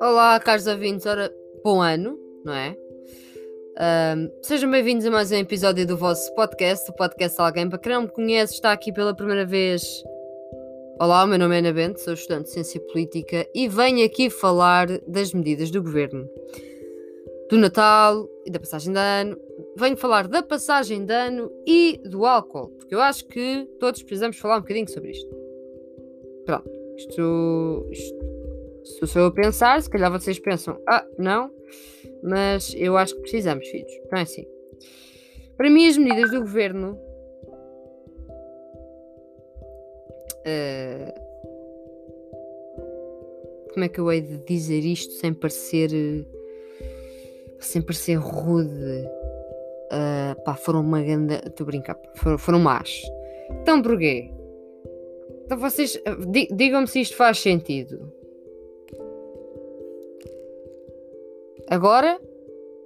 Olá, caros ouvintes, ora, bom ano, não é? Um, sejam bem-vindos a mais um episódio do vosso podcast, o podcast Alguém. Para quem não me conhece, está aqui pela primeira vez. Olá, o meu nome é Ana Bento, sou estudante de Ciência Política e venho aqui falar das medidas do governo, do Natal e da passagem de ano. Venho falar da passagem de ano e do álcool, porque eu acho que todos precisamos falar um bocadinho sobre isto. Pronto, isto, isto se sou eu a pensar, se calhar vocês pensam, ah, não, mas eu acho que precisamos, filhos. Então é assim. Para mim, as medidas do governo. Uh, como é que eu hei de dizer isto sem parecer. sem parecer rude? Uh, pá, foram uma grande. Estou a brincar, foram, foram más. Então porquê? Então vocês. Digam-me se isto faz sentido. Agora,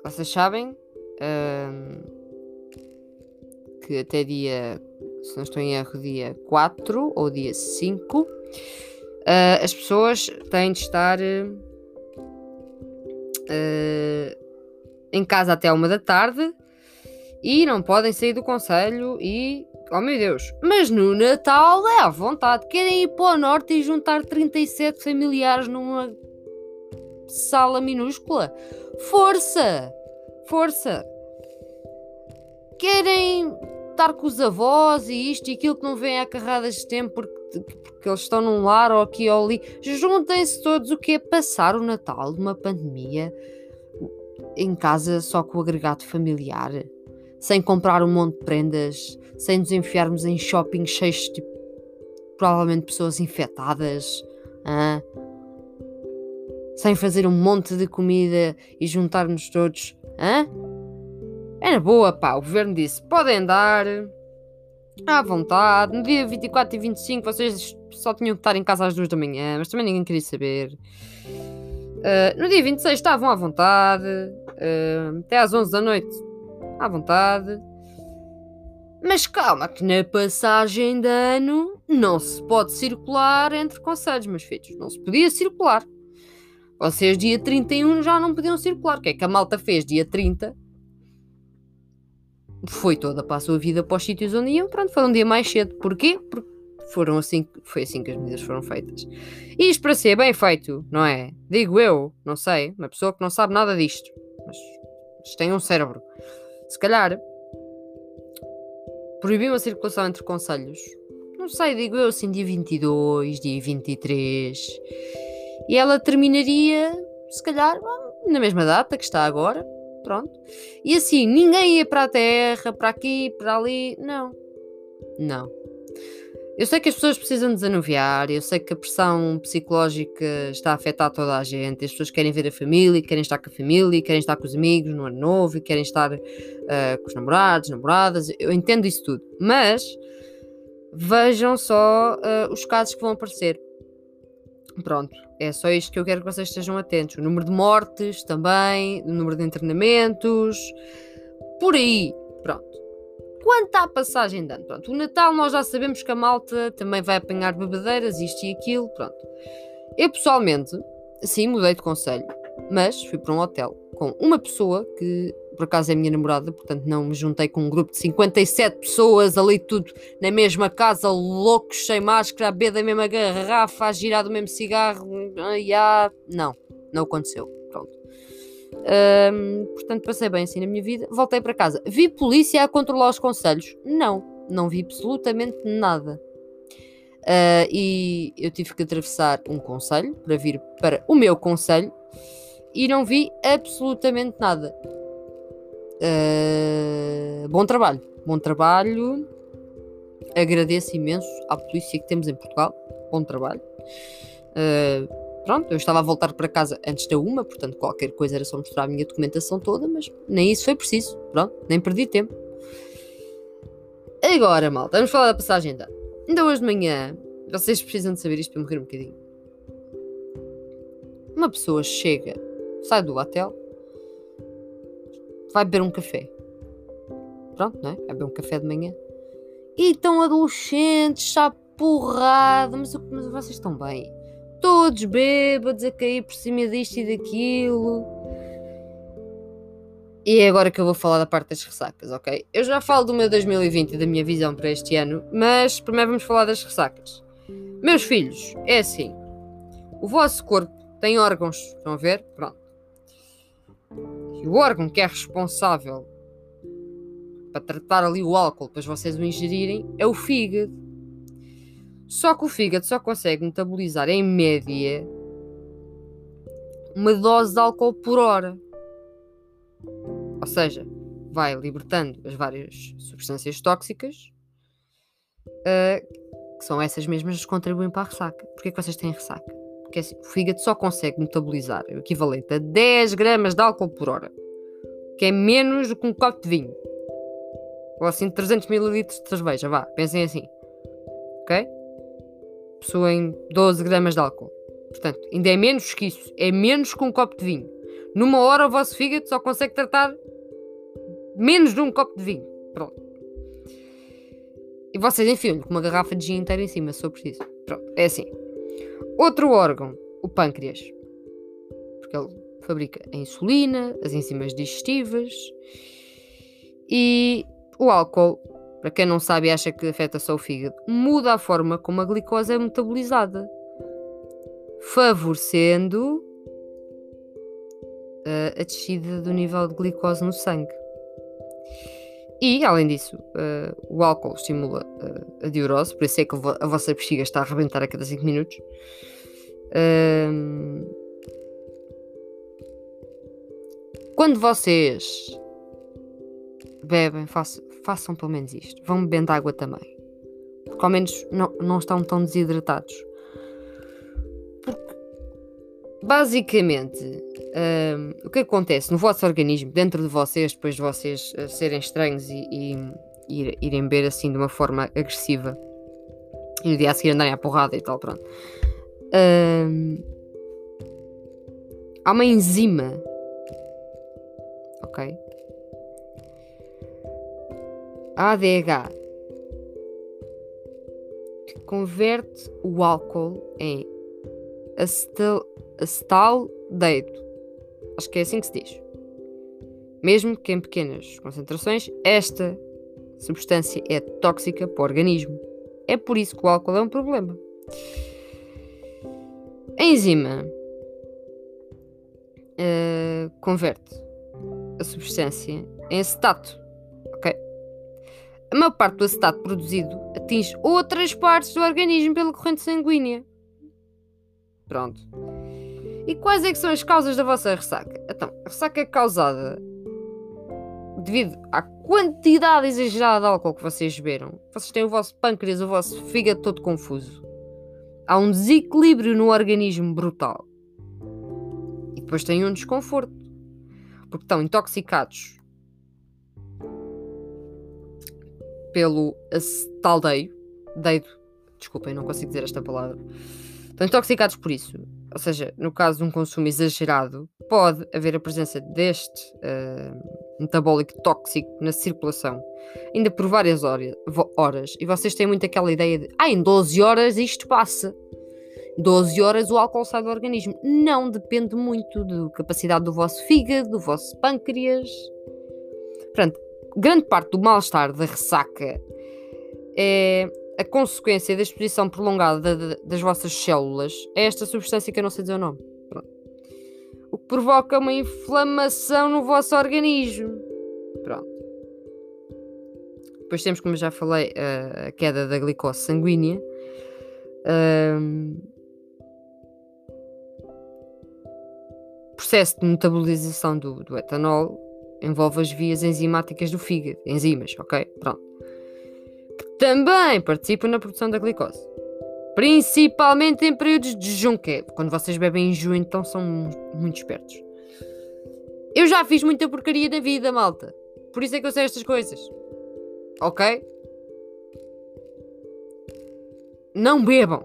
vocês sabem um, que até dia, se não estou em erro, dia 4 ou dia 5, uh, ah, as pessoas têm de estar uh, em casa até uma da tarde e não podem sair do conselho e Oh meu Deus, mas no Natal é à vontade. Querem ir para o norte e juntar 37 familiares numa sala minúscula. Força! Força! Querem estar com os avós e isto e aquilo que não vem a carradas de tempo porque, porque eles estão num lar ou aqui ou ali. Juntem-se todos. O que é passar o Natal de uma pandemia em casa só com o agregado familiar? Sem comprar um monte de prendas, sem nos enfiarmos em shopping cheios de tipo, provavelmente pessoas infectadas. Ah? sem fazer um monte de comida e juntar-nos todos. Hã? Era boa, pá. O governo disse: podem andar à vontade. No dia 24 e 25 vocês só tinham que estar em casa às 2 da manhã, mas também ninguém queria saber. Uh, no dia 26 estavam à vontade, uh, até às 11 da noite, à vontade. Mas calma, que na passagem de ano não se pode circular entre conselhos, meus filhos. Não se podia circular. Vocês dia 31 já não podiam circular. O que é que a malta fez dia 30? Foi toda para a sua vida para os sítios onde iam. Pronto, foi um dia mais cedo. Porquê? Porque foram assim, foi assim que as medidas foram feitas. E isto para ser bem feito, não é? Digo eu, não sei, uma pessoa que não sabe nada disto, mas, mas tem um cérebro. Se calhar proibir uma circulação entre conselhos, não sei, digo eu, assim, dia 22, dia 23 e ela terminaria, se calhar, na mesma data que está agora. Pronto. E assim, ninguém ia para a terra, para aqui, para ali. Não. Não. Eu sei que as pessoas precisam desanuviar, eu sei que a pressão psicológica está a afetar toda a gente. As pessoas querem ver a família, querem estar com a família, querem estar com os amigos no ano novo, querem estar uh, com os namorados, namoradas. Eu entendo isso tudo. Mas vejam só uh, os casos que vão aparecer. Pronto, é só isto que eu quero que vocês estejam atentos. O número de mortes também, o número de internamentos, por aí. Pronto. Quanto à passagem de ano, pronto, o Natal nós já sabemos que a malta também vai apanhar bebedeiras, isto e aquilo, pronto. Eu pessoalmente, sim, mudei de conselho, mas fui para um hotel com uma pessoa que por acaso é minha namorada, portanto não me juntei com um grupo de 57 pessoas ali tudo na mesma casa, loucos, sem máscara, a beber da mesma garrafa, a girar do mesmo cigarro. Ah, não, não aconteceu. Portanto, passei bem assim na minha vida. Voltei para casa. Vi polícia a controlar os conselhos? Não, não vi absolutamente nada. Uh, e eu tive que atravessar um conselho para vir para o meu conselho e não vi absolutamente nada. Uh, bom trabalho, bom trabalho. Agradeço imenso à polícia que temos em Portugal. Bom trabalho. Uh, pronto, eu estava a voltar para casa antes da uma, portanto qualquer coisa era só mostrar a minha documentação toda, mas nem isso foi preciso. Pronto, nem perdi tempo. Agora, malta, vamos falar da passagem da. Ainda hoje de manhã, vocês precisam de saber isto para morrer um bocadinho. Uma pessoa chega, sai do hotel, vai beber um café. Pronto, não é? Vai beber um café de manhã. E estão adolescentes, sabe, porrada, mas, mas vocês estão bem. Todos bêbados a cair por cima disto e daquilo. E é agora que eu vou falar da parte das ressacas, ok? Eu já falo do meu 2020 e da minha visão para este ano, mas primeiro vamos falar das ressacas. Meus filhos, é assim. O vosso corpo tem órgãos, estão a ver? Pronto. E o órgão que é responsável para tratar ali o álcool, depois vocês o ingerirem, é o fígado. Só que o fígado só consegue metabolizar em média uma dose de álcool por hora. Ou seja, vai libertando as várias substâncias tóxicas, uh, que são essas mesmas que contribuem para a ressaca. Porquê que vocês têm ressaca? Porque assim, o fígado só consegue metabolizar o equivalente a 10 gramas de álcool por hora, que é menos do que um copo de vinho. Ou assim 300 ml de cerveja, vá, pensem assim. Ok? Possuem 12 gramas de álcool. Portanto, ainda é menos que isso. É menos que um copo de vinho. Numa hora o vosso fígado só consegue tratar menos de um copo de vinho. Pronto. E vocês enfiam-lhe com uma garrafa de gin inteira em cima, se for preciso. Pronto, é assim. Outro órgão, o pâncreas. Porque ele fabrica a insulina, as enzimas digestivas. E o álcool, para quem não sabe e acha que afeta só o fígado, muda a forma como a glicose é metabolizada, favorecendo uh, a descida do nível de glicose no sangue. E, além disso, uh, o álcool estimula uh, a diurose, por isso é que a vossa bexiga está a arrebentar a cada 5 minutos. Uh, quando vocês bebem, façam, façam pelo menos isto. Vão bebendo água também. Porque ao menos não, não estão tão desidratados. Porque, basicamente, um, o que acontece no vosso organismo, dentro de vocês, depois de vocês uh, serem estranhos e, e, e irem beber assim de uma forma agressiva e no dia a seguir andarem à porrada e tal, pronto. Um, há uma enzima, ok? ADH que converte o álcool em acetaldeído. Acho que é assim que se diz. Mesmo que em pequenas concentrações, esta substância é tóxica para o organismo. É por isso que o álcool é um problema. A enzima uh, converte a substância em acetato a maior parte do acetato produzido atinge outras partes do organismo pela corrente sanguínea. Pronto. E quais é que são as causas da vossa ressaca? Então, a ressaca é causada devido à quantidade exagerada de álcool que vocês beberam. Vocês têm o vosso pâncreas, o vosso fígado todo confuso. Há um desequilíbrio no organismo brutal. E depois têm um desconforto. Porque estão intoxicados pelo acetaldeio. Deido. Desculpem, não consigo dizer esta palavra. Estão intoxicados por isso. Ou seja, no caso de um consumo exagerado, pode haver a presença deste uh, metabólico tóxico na circulação, ainda por várias horas. E vocês têm muito aquela ideia de, ah, em 12 horas isto passa. 12 horas o álcool sai do organismo. Não, depende muito da capacidade do vosso fígado, do vosso pâncreas. Portanto, grande parte do mal-estar da ressaca é a consequência da exposição prolongada de, de, das vossas células a esta substância que eu não sei dizer o nome. Pronto. O que provoca uma inflamação no vosso organismo. Pronto. Depois temos, como eu já falei, a queda da glicose sanguínea. Um, processo de metabolização do, do etanol envolve as vias enzimáticas do fígado, enzimas, ok? Pronto. Que também participam na produção da glicose. Principalmente em períodos de jejum, que é quando vocês bebem em junho, então são muito espertos. Eu já fiz muita porcaria na vida, malta. Por isso é que eu sei estas coisas. Ok? Não bebam.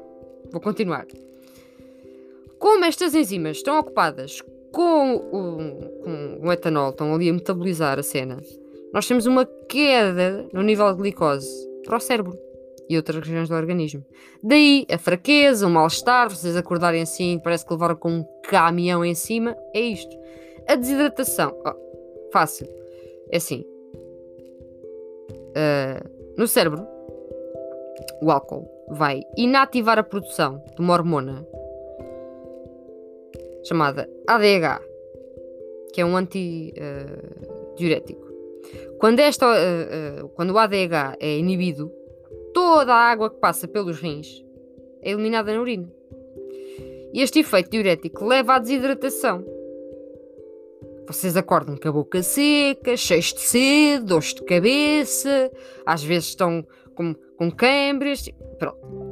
Vou continuar. Como estas enzimas estão ocupadas com o, com o etanol, estão ali a metabolizar a cena, nós temos uma queda no nível de glicose para o cérebro. e outras regiões do organismo. Daí a fraqueza, o mal-estar, vocês acordarem assim, parece que levaram com um caminhão em cima. É isto. A desidratação. Oh, fácil. É assim. Uh, no cérebro, o álcool vai inativar a produção de uma hormona chamada ADH, que é um antidiurético. Uh, quando, esta, uh, uh, quando o ADH é inibido, toda a água que passa pelos rins é eliminada na urina. E este efeito diurético leva à desidratação. Vocês acordam com a boca seca, cheios de sede, dores de cabeça, às vezes estão com, com câimbras. Pronto.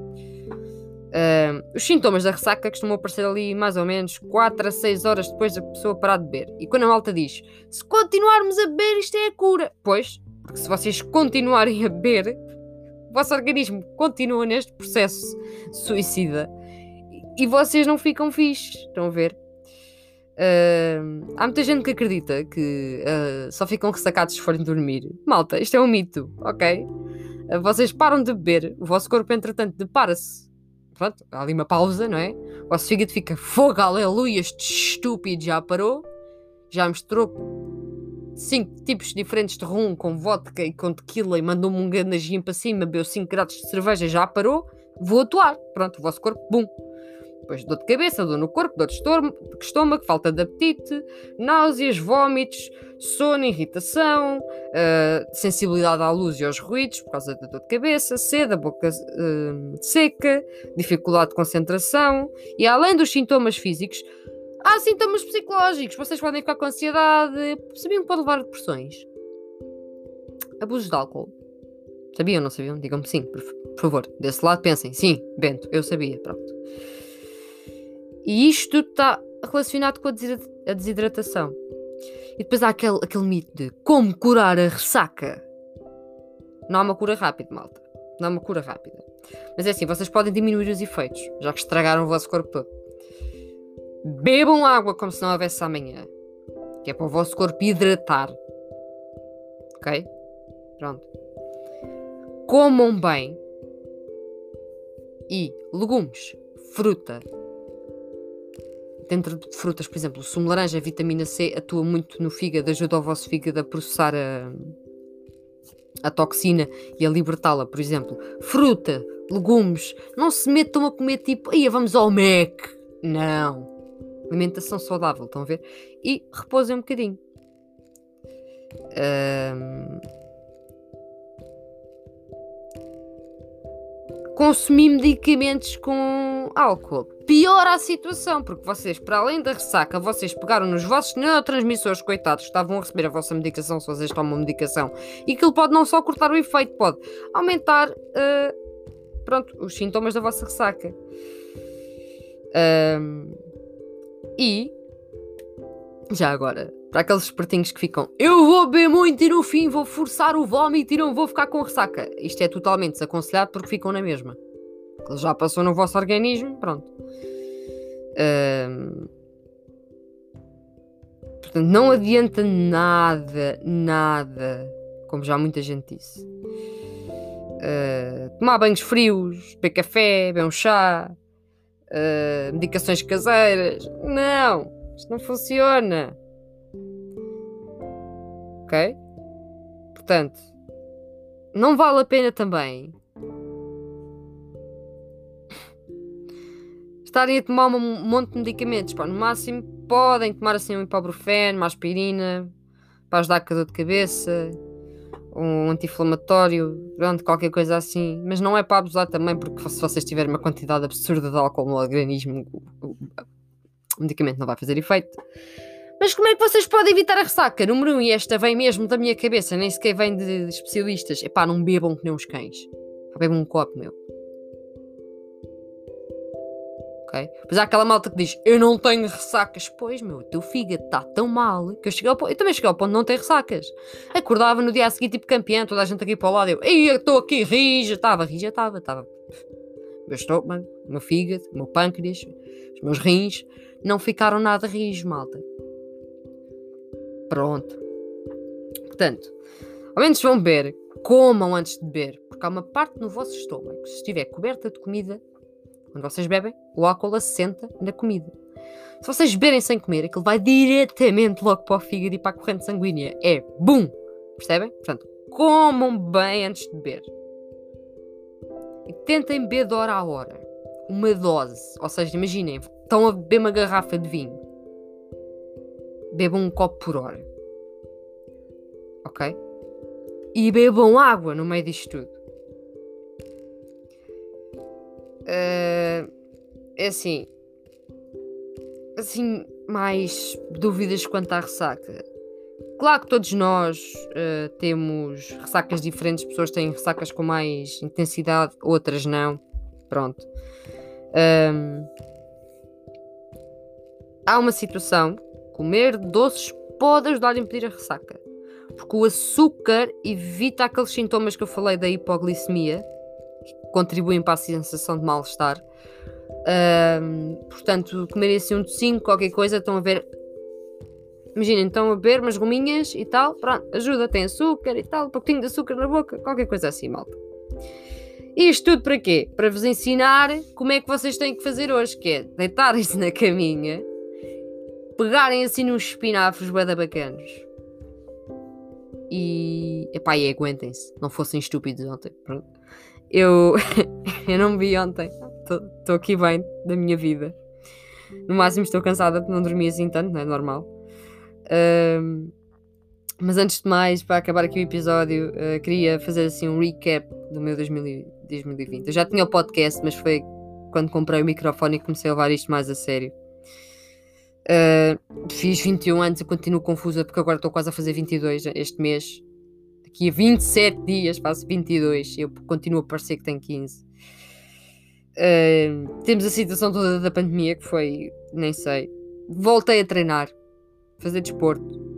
Uh, os sintomas da ressaca costumam aparecer ali mais ou menos 4 a 6 horas depois da pessoa parar de beber. E quando a malta diz se continuarmos a beber, isto é a cura. Pois, porque se vocês continuarem a beber, o vosso organismo continua neste processo suicida e vocês não ficam fixe. Estão a ver? Uh, há muita gente que acredita que uh, só ficam ressacados se forem dormir. Malta, isto é um mito, ok? Uh, vocês param de beber, o vosso corpo, entretanto, depara-se pronto, há ali uma pausa, não é? O vosso fígado fica fogo, aleluia, este estúpido já parou, já misturou cinco tipos diferentes de rum com vodka e com tequila e mandou-me um ganajinho para cima, bebeu 5 graus de cerveja, já parou, vou atuar. Pronto, o vosso corpo, bum, depois dor de cabeça, dor no corpo, dor de estômago, falta de apetite, náuseas, vômitos, sono, irritação, uh, sensibilidade à luz e aos ruídos por causa da dor de cabeça, sede, a boca uh, seca, dificuldade de concentração e além dos sintomas físicos, há sintomas psicológicos. Vocês podem ficar com ansiedade, sabiam que pode levar a depressões. Abusos de álcool. Sabiam ou não sabiam? Digam-me sim, por, por favor. Desse lado pensem, sim, Bento, eu sabia, pronto. E isto está relacionado com a desidratação. E depois há aquele, aquele mito de como curar a ressaca. Não há uma cura rápida, malta. Não há uma cura rápida. Mas é assim, vocês podem diminuir os efeitos, já que estragaram o vosso corpo. Bebam água como se não houvesse amanhã. Que é para o vosso corpo hidratar. Ok? Pronto. Comam bem. E legumes, fruta, dentro de frutas, por exemplo, o sumo de laranja, a vitamina C atua muito no fígado, ajuda o vosso fígado a processar a, a toxina e a libertá-la, por exemplo. Fruta, legumes, não se metam a comer tipo, aí vamos ao Mac. Não. Alimentação saudável, estão a ver? E repousem um bocadinho. Um... Consumir medicamentos com álcool piora a situação, porque vocês, para além da ressaca, vocês pegaram nos vossos neurotransmissores, coitados, estavam a receber a vossa medicação, se vocês tomam medicação, e aquilo pode não só cortar o efeito, pode aumentar uh, pronto, os sintomas da vossa ressaca. Um, e já agora, para aqueles espertinhos que ficam, eu vou beber muito e no fim vou forçar o vómito e não vou ficar com ressaca. Isto é totalmente desaconselhado porque ficam na mesma. Ele já passou no vosso organismo, pronto. Portanto, não adianta nada, nada, como já muita gente disse. Uh, tomar banhos frios, beber café, beber um chá, uh, medicações caseiras. Não, isto não funciona. Ok? Portanto, não vale a pena também estarem a tomar um monte de medicamentos. Pá, no máximo podem tomar assim um ibuprofeno, uma aspirina, para ajudar com a dor de cabeça, um anti-inflamatório, pronto, qualquer coisa assim. Mas não é para abusar também, porque se vocês tiverem uma quantidade absurda de álcool no organismo, o, medicamento não vai fazer efeito. Mas como é que vocês podem evitar a ressaca? Número 1, um, e esta vem mesmo da minha cabeça, nem sequer vem de, especialistas. Epá, não bebam que nem uns cães. Bebam um copo, meu. Ok? Pois há aquela malta que diz, eu não tenho ressacas. Pois, meu, o teu fígado está tão mal que eu cheguei ao ponto, eu também cheguei ao ponto de não ter ressacas. Acordava no dia a seguir, tipo campeão, toda a gente aqui para o lado, eu, ei, estou aqui rija, estava, rija, estava, estava. Meu estômago, meu fígado, meu pâncreas, os meus rins, não ficaram nada rijos, malta. Pronto. Portanto, ao menos vão beber, comam antes de beber, Porque há uma parte no vosso estômago, se estiver coberta de comida, quando vocês bebem, o álcool assenta na comida. Se vocês beberem sem comer, aquilo vai diretamente logo para o fígado e para a corrente sanguínea. É BUM! Percebem? Portanto, comam bem antes de beber. E tentem beber de hora a hora. Uma dose. Ou seja, imaginem, estão a beber uma garrafa de vinho. Bebam um copo por hora. Ok? E bebam água no meio disto tudo. Uh, é assim. Assim, mais dúvidas quanto à ressaca. Claro que todos nós uh, temos ressacas diferentes, pessoas têm ressacas com mais intensidade, outras não. Pronto. Um, há uma situação: comer doces pode ajudar a impedir a ressaca. Porque o açúcar evita aqueles sintomas que eu falei da hipoglicemia, contribuem para a sensação de mal-estar. Um, portanto, comerem assim um docinho, qualquer coisa, estão a ver. Imaginem, estão a beber umas gominhas e tal, pronto, ajuda, tem açúcar e tal, um pouquinho de açúcar na boca, qualquer coisa assim, malta. Isto tudo para quê? Para vos ensinar como é que vocês têm que fazer hoje, que é deitarem-se na caminha, pegarem assim nos espinafres bada bacanos e, epá, e aguentem-se, não fossem estúpidos ontem, pronto. Eu, eu não vi ontem. Estou aqui bem da minha vida. No máximo estou cansada porque não dormi assim tanto, não é normal. Mas antes de mais, para acabar aqui o episódio, uh, queria fazer assim um recap do meu 2020. Eu já tinha o podcast, mas foi quando comprei o microfone e comecei a levar isto mais a sério. Uh, fiz 21 anos e continuo confusa porque agora estou quase a fazer 22 este mês daqui a 27 dias faço 22, eu continuo a parecer que tenho 15. Uh, temos a situação toda da pandemia que foi, nem sei. Voltei a treinar, fazer desporto.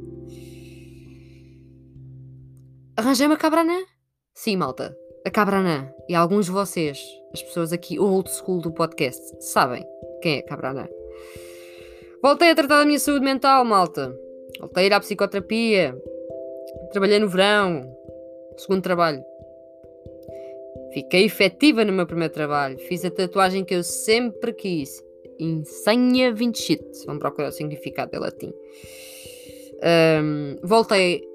Arranjei uma cabranã? Sim, malta, a cabranã. E alguns de vocês, as pessoas aqui old school do podcast, sabem quem é a cabranã. Voltei a tratar da minha saúde mental, malta. Voltei a ir à psicoterapia. Trabalhei no verão, segundo trabalho. Fiquei efetiva no meu primeiro trabalho. Fiz a tatuagem que eu sempre quis. Insenha 20 shit. Vamos procurar o significado em latim. Um, voltei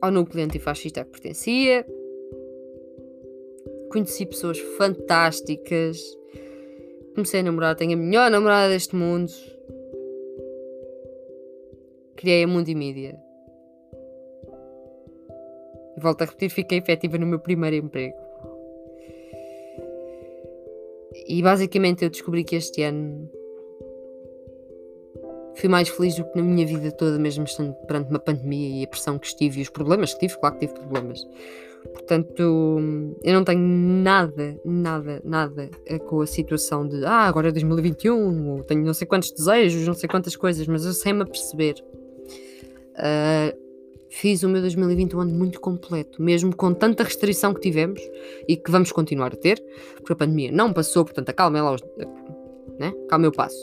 ao núcleo antifascista que pertencia. Conheci pessoas fantásticas. Comecei a namorar. Tenho a melhor namorada deste mundo. Criei a Mundo e Mídia. Volto a repetir, fiquei efetiva no meu primeiro emprego. E basicamente eu descobri que este ano fui mais feliz do que na minha vida toda, mesmo estando perante uma pandemia e a pressão que estive e os problemas que tive, claro que tive problemas. Portanto, eu não tenho nada, nada, nada com a situação de ah, agora é 2021, ou tenho não sei quantos desejos, não sei quantas coisas, mas eu sei-me a perceber. Uh, fiz o meu 2020 um ano muito completo, mesmo com tanta restrição que tivemos e que vamos continuar a ter, porque a pandemia não passou, portanto, acalmem lá os. Né? Calmem o passo.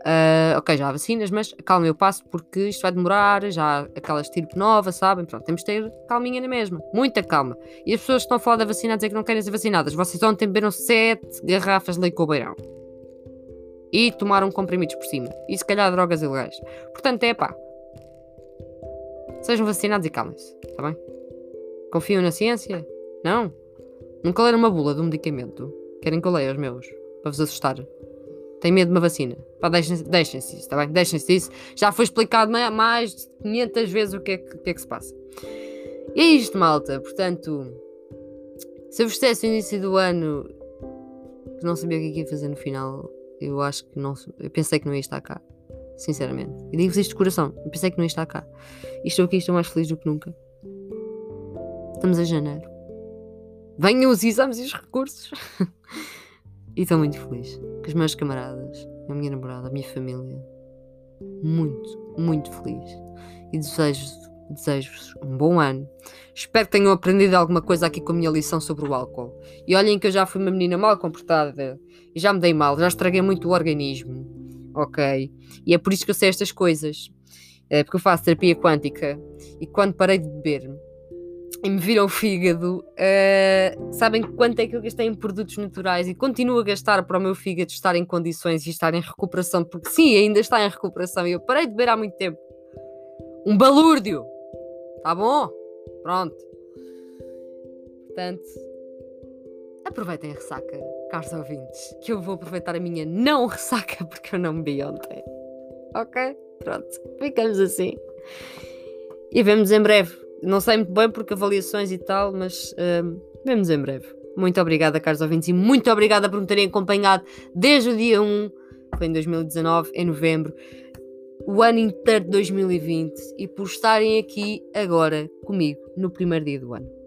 Uh, ok, já há vacinas, mas calmem o passo porque isto vai demorar, já há aquela estirpe nova, sabem? Pronto, temos de ter calminha na mesma, muita calma. E as pessoas que estão a falar da vacina a dizer que não querem ser vacinadas, vocês ontem beberam 7 garrafas de leite com beirão. E tomaram comprimidos por cima. E se calhar drogas ilegais. Portanto, é pá, Sejam vacinados e calmem-se, está bem? Confiam na ciência? Não? Nunca leram uma bula de um medicamento? Querem que eu leia os meus? Para vos assustar? Têm medo de uma vacina? Pá, deixem-se deixem isso, está bem? Deixem-se disso. Já foi explicado mais de 500 vezes o que, é que, que é que se passa. E é isto, malta. Portanto, se eu vos dissesse no início do ano que não sabia o que é ia fazer no final, eu acho que não. Eu pensei que não ia estar cá sinceramente. E digo-vos isto de coração. Eu pensei que não ia estar cá. E estou aqui estou mais feliz do que nunca. Estamos a janeiro. Venham os exames e os recursos. e estou muito feliz. Com os meus camaradas, a minha namorada, a minha família. Muito, muito feliz. E desejo desejo-vos um bom ano. Espero que tenham aprendido alguma coisa aqui com a minha lição sobre o álcool. E olhem que eu já fui uma menina mal comportada e já me dei mal, já estraguei muito o organismo ok? E é por isso que eu sei estas coisas. É porque eu faço terapia quântica e quando parei de beber, e me viram o fígado, uh, sabem quanto é que eu gastei em produtos naturais e continuo a gastar para o meu fígado estar em condições e estar em recuperação, porque sim, ainda está em recuperação e eu parei de beber há muito tempo. Um balúrdio! Tá bom? Pronto. Portanto, aproveitem a ressaca, caros ouvintes, que eu vou aproveitar a minha não ressaca porque eu não bebi ontem. Ok? Pronto. Ficamos assim. E vemos em breve não sei muito bem porque avaliações e tal, mas uh, vemos em breve. Muito obrigada, caros ouvintes, e muito obrigada por me terem acompanhado desde o dia 1, foi em 2019, em novembro, o ano inteiro de 2020, e por estarem aqui agora comigo no primeiro dia do ano.